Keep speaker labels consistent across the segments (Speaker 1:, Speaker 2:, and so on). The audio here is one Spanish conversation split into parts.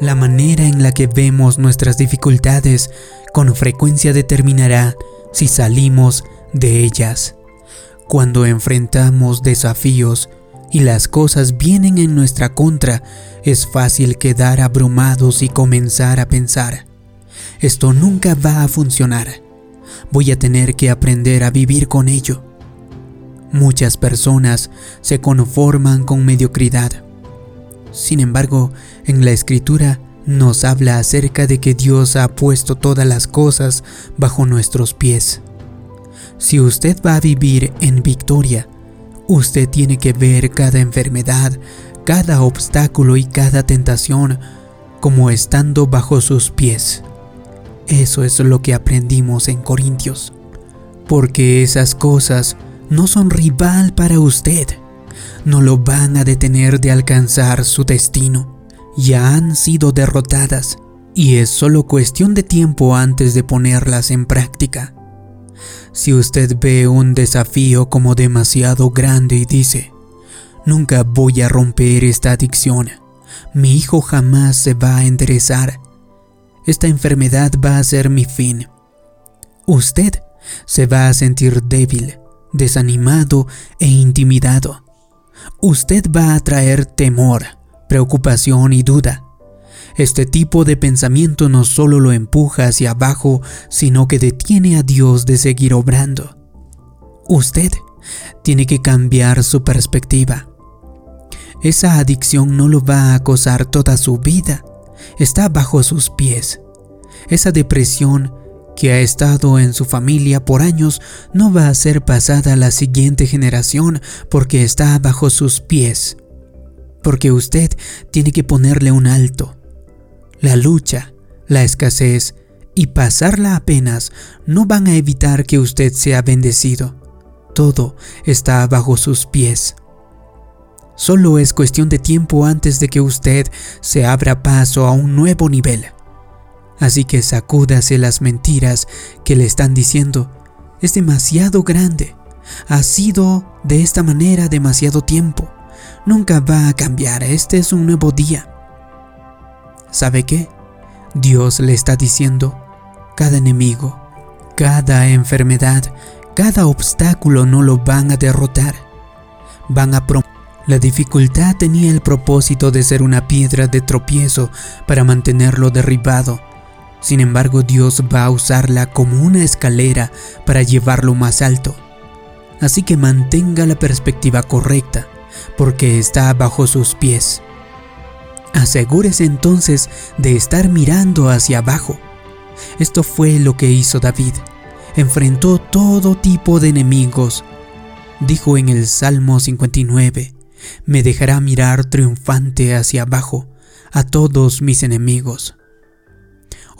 Speaker 1: La manera en la que vemos nuestras dificultades con frecuencia determinará si salimos de ellas. Cuando enfrentamos desafíos y las cosas vienen en nuestra contra, es fácil quedar abrumados y comenzar a pensar, esto nunca va a funcionar, voy a tener que aprender a vivir con ello. Muchas personas se conforman con mediocridad. Sin embargo, en la escritura nos habla acerca de que Dios ha puesto todas las cosas bajo nuestros pies. Si usted va a vivir en victoria, usted tiene que ver cada enfermedad, cada obstáculo y cada tentación como estando bajo sus pies. Eso es lo que aprendimos en Corintios. Porque esas cosas no son rival para usted. No lo van a detener de alcanzar su destino. Ya han sido derrotadas y es solo cuestión de tiempo antes de ponerlas en práctica. Si usted ve un desafío como demasiado grande y dice, nunca voy a romper esta adicción, mi hijo jamás se va a enderezar, esta enfermedad va a ser mi fin. Usted se va a sentir débil, desanimado e intimidado. Usted va a traer temor, preocupación y duda. Este tipo de pensamiento no solo lo empuja hacia abajo, sino que detiene a Dios de seguir obrando. Usted tiene que cambiar su perspectiva. Esa adicción no lo va a acosar toda su vida. Está bajo sus pies. Esa depresión que ha estado en su familia por años no va a ser pasada a la siguiente generación porque está bajo sus pies. Porque usted tiene que ponerle un alto. La lucha, la escasez y pasarla apenas no van a evitar que usted sea bendecido. Todo está bajo sus pies. Solo es cuestión de tiempo antes de que usted se abra paso a un nuevo nivel. Así que sacúdase las mentiras que le están diciendo. Es demasiado grande. Ha sido de esta manera demasiado tiempo. Nunca va a cambiar. Este es un nuevo día. ¿Sabe qué? Dios le está diciendo, cada enemigo, cada enfermedad, cada obstáculo no lo van a derrotar. Van a la dificultad tenía el propósito de ser una piedra de tropiezo para mantenerlo derribado sin embargo, Dios va a usarla como una escalera para llevarlo más alto. Así que mantenga la perspectiva correcta, porque está bajo sus pies. Asegúrese entonces de estar mirando hacia abajo. Esto fue lo que hizo David. Enfrentó todo tipo de enemigos. Dijo en el Salmo 59, me dejará mirar triunfante hacia abajo a todos mis enemigos.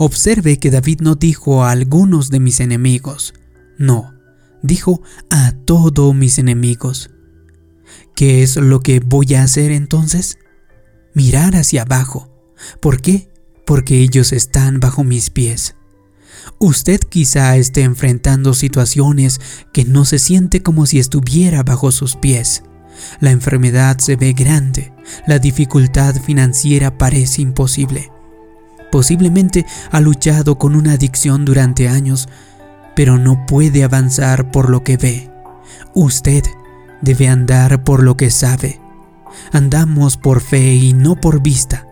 Speaker 1: Observe que David no dijo a algunos de mis enemigos, no, dijo a todos mis enemigos. ¿Qué es lo que voy a hacer entonces? Mirar hacia abajo. ¿Por qué? Porque ellos están bajo mis pies. Usted quizá esté enfrentando situaciones que no se siente como si estuviera bajo sus pies. La enfermedad se ve grande, la dificultad financiera parece imposible. Posiblemente ha luchado con una adicción durante años, pero no puede avanzar por lo que ve. Usted debe andar por lo que sabe. Andamos por fe y no por vista.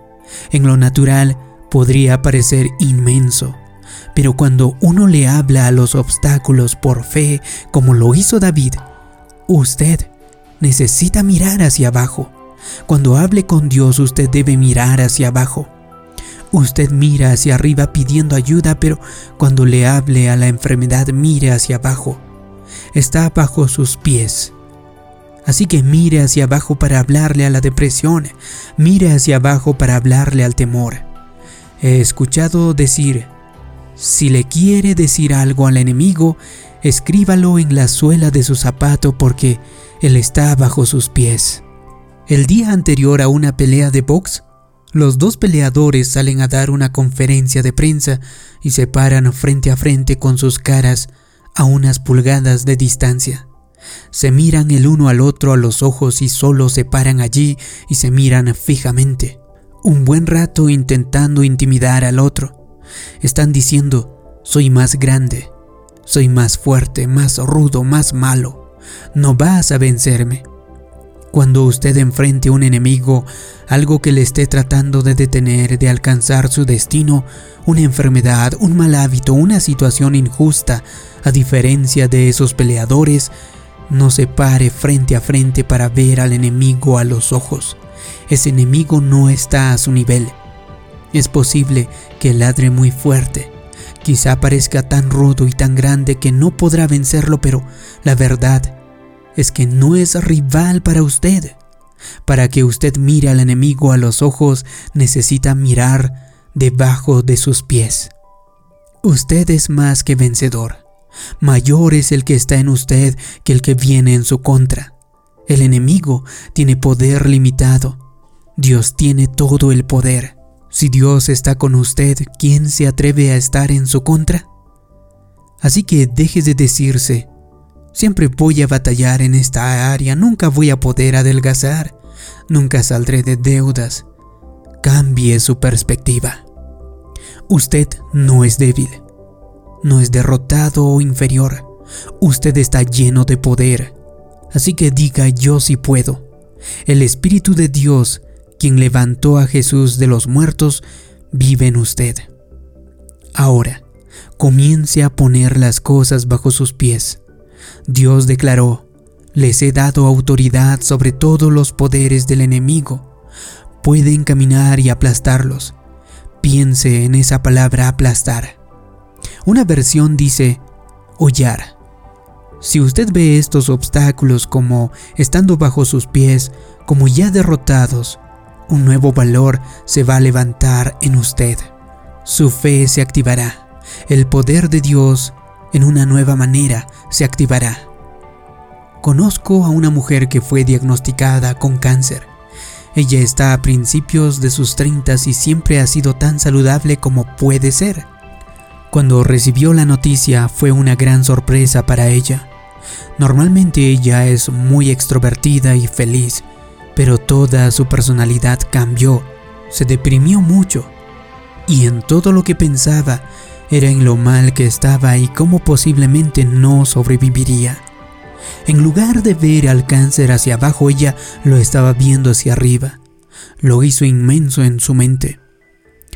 Speaker 1: En lo natural podría parecer inmenso, pero cuando uno le habla a los obstáculos por fe, como lo hizo David, usted necesita mirar hacia abajo. Cuando hable con Dios usted debe mirar hacia abajo. Usted mira hacia arriba pidiendo ayuda, pero cuando le hable a la enfermedad mire hacia abajo. Está bajo sus pies. Así que mire hacia abajo para hablarle a la depresión, mire hacia abajo para hablarle al temor. He escuchado decir, si le quiere decir algo al enemigo, escríbalo en la suela de su zapato porque él está bajo sus pies. El día anterior a una pelea de box, los dos peleadores salen a dar una conferencia de prensa y se paran frente a frente con sus caras a unas pulgadas de distancia. Se miran el uno al otro a los ojos y solo se paran allí y se miran fijamente. un buen rato intentando intimidar al otro. Están diciendo, soy más grande, soy más fuerte, más rudo, más malo. No vas a vencerme. Cuando usted enfrente a un enemigo, algo que le esté tratando de detener de alcanzar su destino, una enfermedad, un mal hábito, una situación injusta, a diferencia de esos peleadores, no se pare frente a frente para ver al enemigo a los ojos. Ese enemigo no está a su nivel. Es posible que ladre muy fuerte. Quizá parezca tan rudo y tan grande que no podrá vencerlo, pero la verdad es que no es rival para usted. Para que usted mire al enemigo a los ojos, necesita mirar debajo de sus pies. Usted es más que vencedor. Mayor es el que está en usted que el que viene en su contra. El enemigo tiene poder limitado. Dios tiene todo el poder. Si Dios está con usted, ¿quién se atreve a estar en su contra? Así que deje de decirse, siempre voy a batallar en esta área, nunca voy a poder adelgazar, nunca saldré de deudas. Cambie su perspectiva. Usted no es débil no es derrotado o inferior. Usted está lleno de poder. Así que diga yo sí puedo. El Espíritu de Dios, quien levantó a Jesús de los muertos, vive en usted. Ahora, comience a poner las cosas bajo sus pies. Dios declaró, les he dado autoridad sobre todos los poderes del enemigo. Pueden caminar y aplastarlos. Piense en esa palabra aplastar. Una versión dice hollar. Si usted ve estos obstáculos como estando bajo sus pies, como ya derrotados, un nuevo valor se va a levantar en usted. Su fe se activará. El poder de Dios en una nueva manera se activará. Conozco a una mujer que fue diagnosticada con cáncer. Ella está a principios de sus treintas y siempre ha sido tan saludable como puede ser. Cuando recibió la noticia fue una gran sorpresa para ella. Normalmente ella es muy extrovertida y feliz, pero toda su personalidad cambió, se deprimió mucho, y en todo lo que pensaba era en lo mal que estaba y cómo posiblemente no sobreviviría. En lugar de ver al cáncer hacia abajo, ella lo estaba viendo hacia arriba. Lo hizo inmenso en su mente.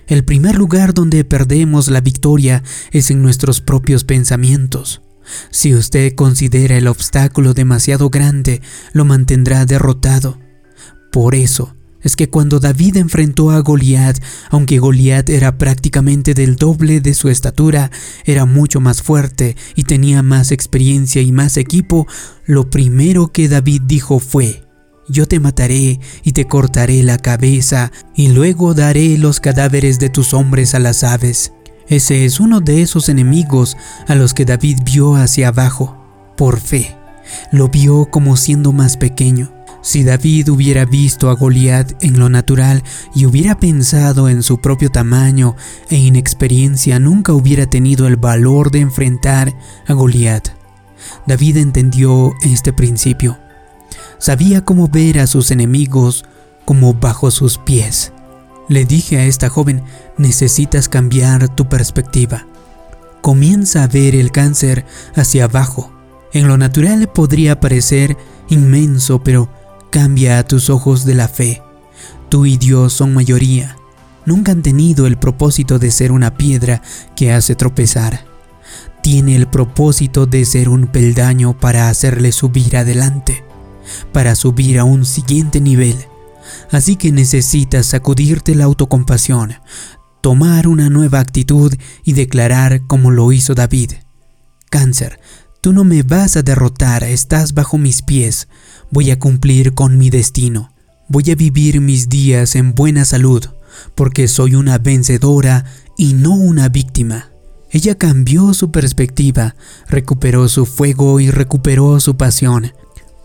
Speaker 1: El primer lugar donde perdemos la victoria es en nuestros propios pensamientos. Si usted considera el obstáculo demasiado grande, lo mantendrá derrotado. Por eso es que cuando David enfrentó a Goliat, aunque Goliat era prácticamente del doble de su estatura, era mucho más fuerte y tenía más experiencia y más equipo, lo primero que David dijo fue, yo te mataré y te cortaré la cabeza y luego daré los cadáveres de tus hombres a las aves. Ese es uno de esos enemigos a los que David vio hacia abajo, por fe. Lo vio como siendo más pequeño. Si David hubiera visto a Goliat en lo natural y hubiera pensado en su propio tamaño e inexperiencia, nunca hubiera tenido el valor de enfrentar a Goliat. David entendió este principio sabía cómo ver a sus enemigos como bajo sus pies. Le dije a esta joven, necesitas cambiar tu perspectiva. Comienza a ver el cáncer hacia abajo. En lo natural podría parecer inmenso, pero cambia a tus ojos de la fe. Tú y Dios son mayoría. Nunca han tenido el propósito de ser una piedra que hace tropezar. Tiene el propósito de ser un peldaño para hacerle subir adelante para subir a un siguiente nivel. Así que necesitas sacudirte la autocompasión, tomar una nueva actitud y declarar como lo hizo David. Cáncer, tú no me vas a derrotar, estás bajo mis pies, voy a cumplir con mi destino, voy a vivir mis días en buena salud, porque soy una vencedora y no una víctima. Ella cambió su perspectiva, recuperó su fuego y recuperó su pasión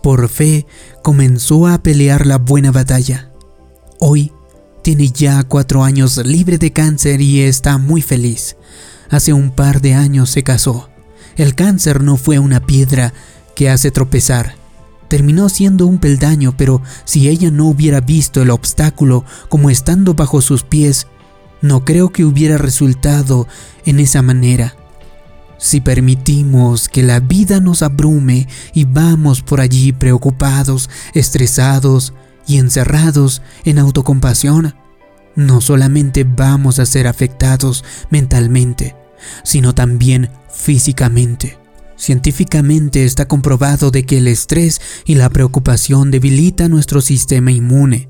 Speaker 1: por fe comenzó a pelear la buena batalla. Hoy tiene ya cuatro años libre de cáncer y está muy feliz. Hace un par de años se casó. El cáncer no fue una piedra que hace tropezar. Terminó siendo un peldaño, pero si ella no hubiera visto el obstáculo como estando bajo sus pies, no creo que hubiera resultado en esa manera. Si permitimos que la vida nos abrume y vamos por allí preocupados, estresados y encerrados en autocompasión, no solamente vamos a ser afectados mentalmente, sino también físicamente. Científicamente está comprobado de que el estrés y la preocupación debilita nuestro sistema inmune,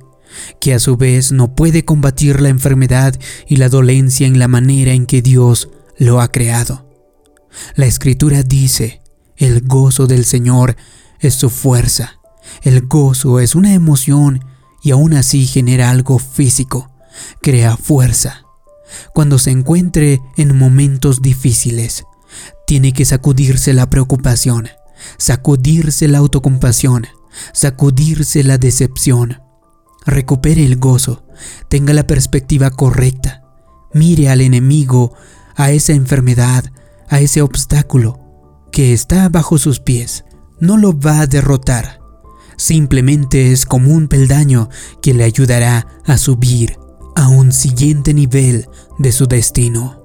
Speaker 1: que a su vez no puede combatir la enfermedad y la dolencia en la manera en que Dios lo ha creado. La escritura dice, el gozo del Señor es su fuerza. El gozo es una emoción y aún así genera algo físico, crea fuerza. Cuando se encuentre en momentos difíciles, tiene que sacudirse la preocupación, sacudirse la autocompasión, sacudirse la decepción. Recupere el gozo, tenga la perspectiva correcta, mire al enemigo, a esa enfermedad, a ese obstáculo que está bajo sus pies. No lo va a derrotar, simplemente es como un peldaño que le ayudará a subir a un siguiente nivel de su destino.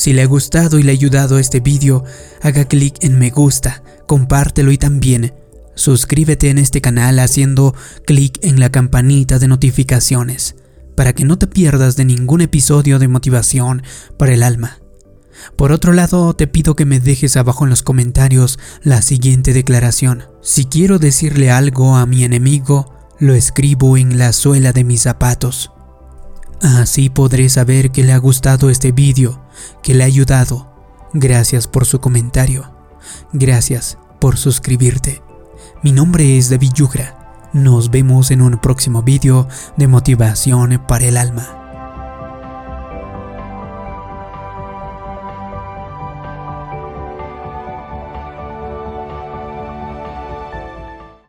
Speaker 1: Si le ha gustado y le ha ayudado este vídeo, haga clic en me gusta, compártelo y también suscríbete en este canal haciendo clic en la campanita de notificaciones para que no te pierdas de ningún episodio de motivación para el alma. Por otro lado, te pido que me dejes abajo en los comentarios la siguiente declaración. Si quiero decirle algo a mi enemigo, lo escribo en la suela de mis zapatos. Así podré saber que le ha gustado este vídeo, que le ha ayudado. Gracias por su comentario. Gracias por suscribirte. Mi nombre es David Yugra. Nos vemos en un próximo vídeo de motivación para el alma.